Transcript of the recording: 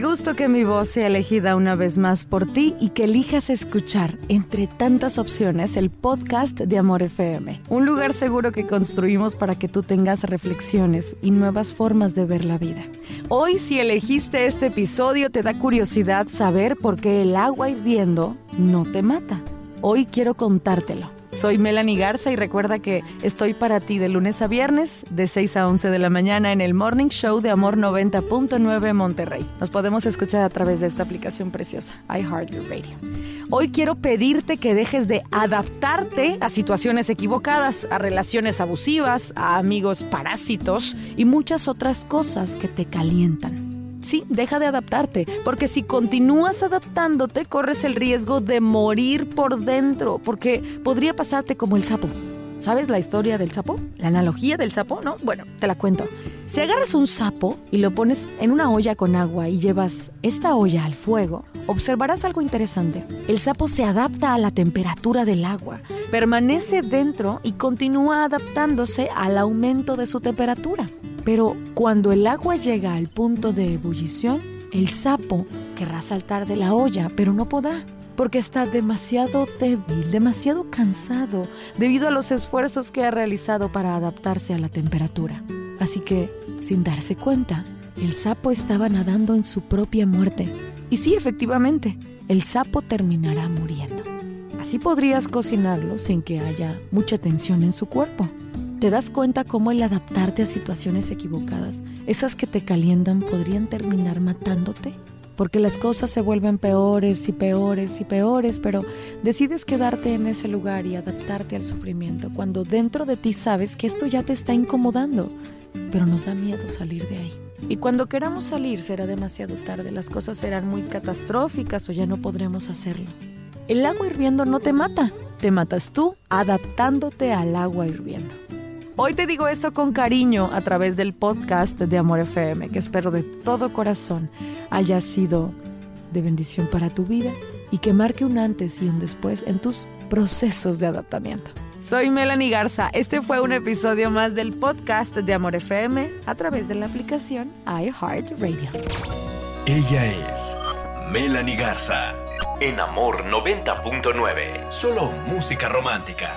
gusto que mi voz sea elegida una vez más por ti y que elijas escuchar, entre tantas opciones, el podcast de Amor FM. Un lugar seguro que construimos para que tú tengas reflexiones y nuevas formas de ver la vida. Hoy, si elegiste este episodio, te da curiosidad saber por qué el agua hirviendo no te mata. Hoy quiero contártelo. Soy Melanie Garza y recuerda que estoy para ti de lunes a viernes, de 6 a 11 de la mañana en el Morning Show de Amor 90.9 Monterrey. Nos podemos escuchar a través de esta aplicación preciosa, iHeartRadio. Hoy quiero pedirte que dejes de adaptarte a situaciones equivocadas, a relaciones abusivas, a amigos parásitos y muchas otras cosas que te calientan. Sí, deja de adaptarte, porque si continúas adaptándote, corres el riesgo de morir por dentro, porque podría pasarte como el sapo. ¿Sabes la historia del sapo? ¿La analogía del sapo? No, bueno, te la cuento. Si agarras un sapo y lo pones en una olla con agua y llevas esta olla al fuego, observarás algo interesante. El sapo se adapta a la temperatura del agua, permanece dentro y continúa adaptándose al aumento de su temperatura. Pero cuando el agua llega al punto de ebullición, el sapo querrá saltar de la olla, pero no podrá, porque está demasiado débil, demasiado cansado, debido a los esfuerzos que ha realizado para adaptarse a la temperatura. Así que, sin darse cuenta, el sapo estaba nadando en su propia muerte. Y sí, efectivamente, el sapo terminará muriendo. Así podrías cocinarlo sin que haya mucha tensión en su cuerpo. ¿Te das cuenta cómo el adaptarte a situaciones equivocadas, esas que te calientan, podrían terminar matándote? Porque las cosas se vuelven peores y peores y peores, pero decides quedarte en ese lugar y adaptarte al sufrimiento cuando dentro de ti sabes que esto ya te está incomodando, pero nos da miedo salir de ahí. Y cuando queramos salir será demasiado tarde, las cosas serán muy catastróficas o ya no podremos hacerlo. El agua hirviendo no te mata, te matas tú adaptándote al agua hirviendo. Hoy te digo esto con cariño a través del podcast de Amor FM, que espero de todo corazón haya sido de bendición para tu vida y que marque un antes y un después en tus procesos de adaptamiento. Soy Melanie Garza. Este fue un episodio más del podcast de Amor FM a través de la aplicación iHeartRadio. Ella es Melanie Garza en Amor 90.9. Solo música romántica.